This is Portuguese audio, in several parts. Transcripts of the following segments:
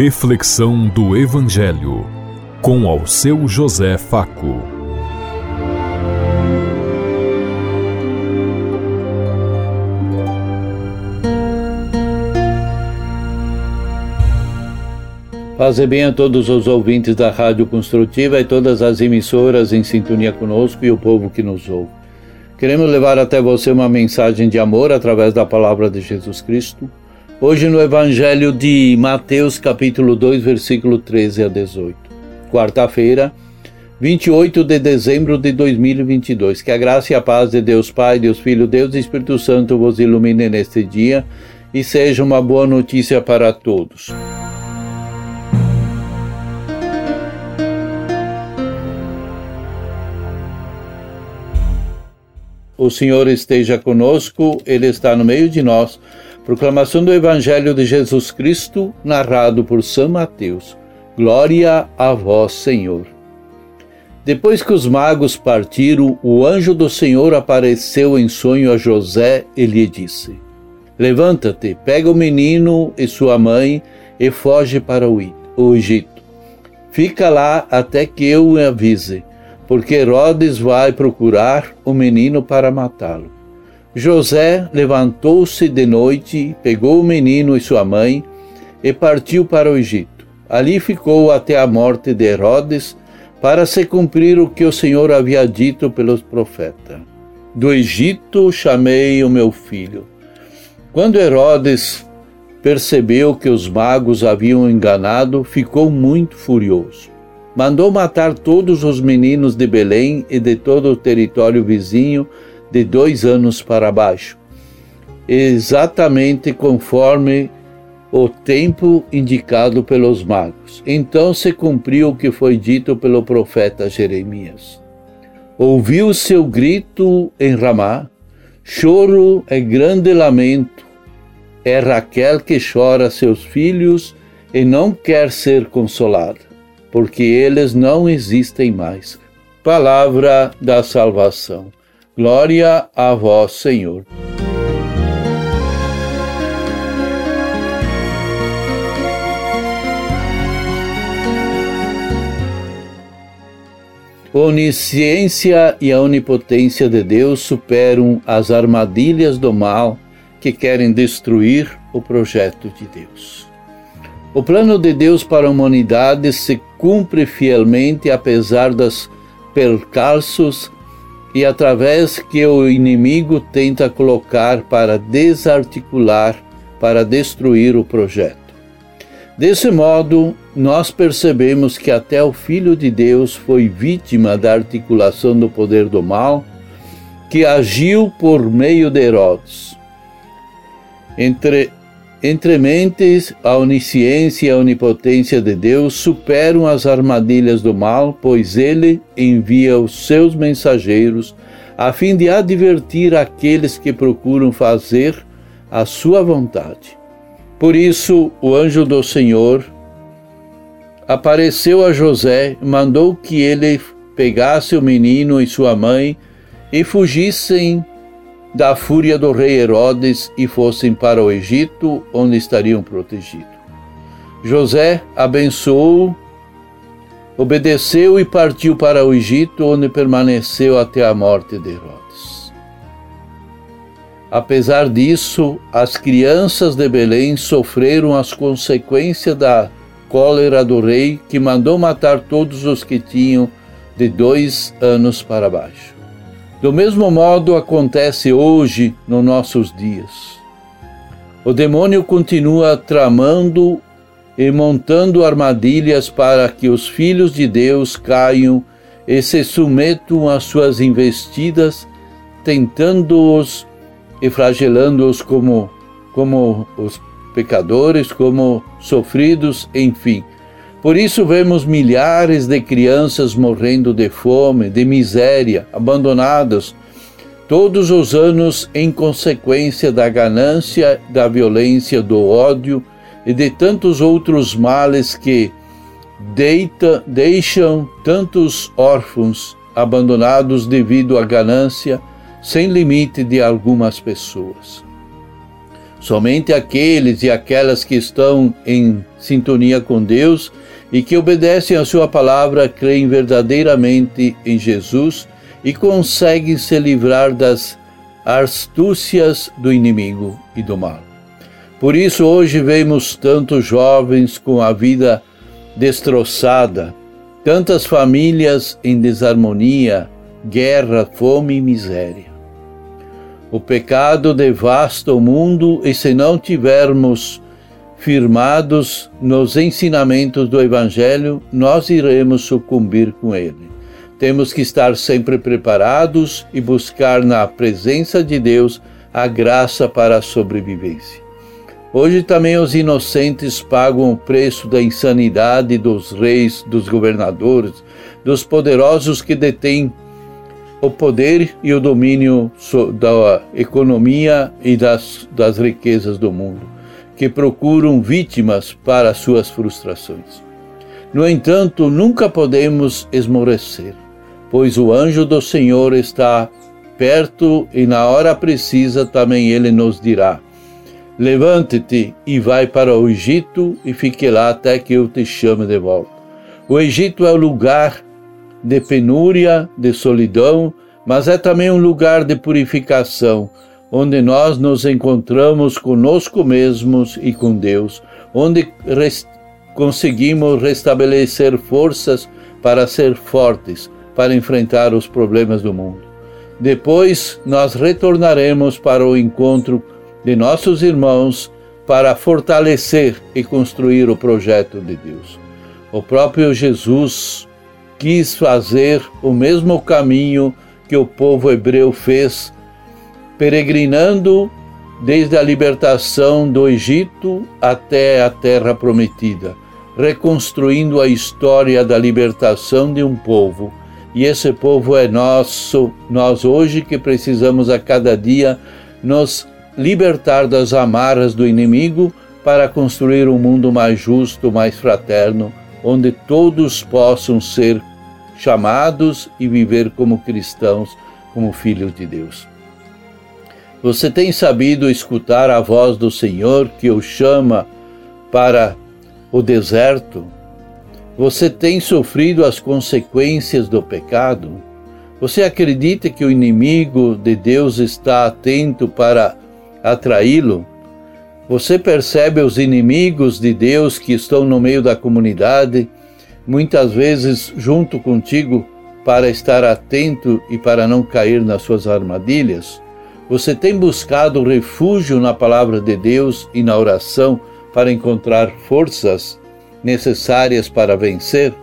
Reflexão do Evangelho com ao seu José Faco. Fazer bem a todos os ouvintes da Rádio Construtiva e todas as emissoras em sintonia conosco e o povo que nos ouve. Queremos levar até você uma mensagem de amor através da palavra de Jesus Cristo. Hoje no Evangelho de Mateus, capítulo 2, versículo 13 a 18. Quarta-feira, 28 de dezembro de 2022. Que a graça e a paz de Deus Pai, Deus Filho, Deus e Espírito Santo vos ilumine neste dia e seja uma boa notícia para todos. O Senhor esteja conosco, Ele está no meio de nós. Proclamação do Evangelho de Jesus Cristo, narrado por São Mateus. Glória a vós, Senhor. Depois que os magos partiram, o anjo do Senhor apareceu em sonho a José e lhe disse: Levanta-te, pega o menino e sua mãe e foge para o Egito. Fica lá até que eu o avise porque Herodes vai procurar o menino para matá-lo. José levantou-se de noite, pegou o menino e sua mãe e partiu para o Egito. Ali ficou até a morte de Herodes, para se cumprir o que o Senhor havia dito pelos profetas. Do Egito chamei o meu filho. Quando Herodes percebeu que os magos haviam enganado, ficou muito furioso mandou matar todos os meninos de Belém e de todo o território vizinho de dois anos para baixo, exatamente conforme o tempo indicado pelos magos. Então se cumpriu o que foi dito pelo profeta Jeremias. Ouviu seu grito em Ramá, choro é grande lamento. É Raquel que chora seus filhos e não quer ser consolada porque eles não existem mais. Palavra da salvação. Glória a vós, Senhor. Onisciência e a onipotência de Deus superam as armadilhas do mal que querem destruir o projeto de Deus. O plano de Deus para a humanidade se cumpre fielmente apesar dos percalços e através que o inimigo tenta colocar para desarticular, para destruir o projeto. Desse modo, nós percebemos que até o Filho de Deus foi vítima da articulação do poder do mal, que agiu por meio de Herodes. Entre entre mentes, a onisciência e a onipotência de Deus superam as armadilhas do mal, pois ele envia os seus mensageiros a fim de advertir aqueles que procuram fazer a sua vontade. Por isso, o anjo do Senhor apareceu a José mandou que ele pegasse o menino e sua mãe e fugissem da fúria do rei Herodes e fossem para o Egito, onde estariam protegidos. José abençoou, obedeceu e partiu para o Egito, onde permaneceu até a morte de Herodes. Apesar disso, as crianças de Belém sofreram as consequências da cólera do rei, que mandou matar todos os que tinham de dois anos para baixo. Do mesmo modo acontece hoje nos nossos dias. O demônio continua tramando e montando armadilhas para que os filhos de Deus caiam e se submetam às suas investidas, tentando-os e flagelando-os como, como os pecadores, como sofridos, enfim por isso vemos milhares de crianças morrendo de fome, de miséria, abandonadas todos os anos em consequência da ganância, da violência, do ódio e de tantos outros males que deita, deixam tantos órfãos abandonados devido à ganância sem limite de algumas pessoas. Somente aqueles e aquelas que estão em sintonia com Deus e que obedecem a Sua palavra creem verdadeiramente em Jesus e conseguem se livrar das astúcias do inimigo e do mal. Por isso, hoje vemos tantos jovens com a vida destroçada, tantas famílias em desarmonia, guerra, fome e miséria. O pecado devasta o mundo e se não tivermos firmados nos ensinamentos do Evangelho, nós iremos sucumbir com ele. Temos que estar sempre preparados e buscar na presença de Deus a graça para a sobrevivência. Hoje também os inocentes pagam o preço da insanidade dos reis, dos governadores, dos poderosos que detêm o poder e o domínio da economia e das, das riquezas do mundo, que procuram vítimas para suas frustrações. No entanto, nunca podemos esmorecer, pois o anjo do Senhor está perto e na hora precisa também ele nos dirá: Levante-te e vai para o Egito e fique lá até que eu te chame de volta. O Egito é o lugar de penúria, de solidão, mas é também um lugar de purificação, onde nós nos encontramos conosco mesmos e com Deus, onde conseguimos restabelecer forças para ser fortes, para enfrentar os problemas do mundo. Depois nós retornaremos para o encontro de nossos irmãos para fortalecer e construir o projeto de Deus. O próprio Jesus quis fazer o mesmo caminho que o povo hebreu fez, peregrinando desde a libertação do Egito até a terra prometida, reconstruindo a história da libertação de um povo. E esse povo é nosso, nós hoje que precisamos a cada dia nos libertar das amarras do inimigo para construir um mundo mais justo, mais fraterno, onde todos possam ser chamados e viver como cristãos, como filhos de Deus. Você tem sabido escutar a voz do Senhor que o chama para o deserto? Você tem sofrido as consequências do pecado? Você acredita que o inimigo de Deus está atento para atraí-lo? Você percebe os inimigos de Deus que estão no meio da comunidade muitas vezes junto contigo para estar atento e para não cair nas suas armadilhas? Você tem buscado refúgio na palavra de Deus e na oração para encontrar forças necessárias para vencer?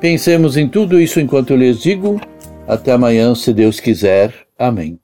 Pensemos em tudo isso enquanto eu lhes digo. Até amanhã, se Deus quiser. Amém.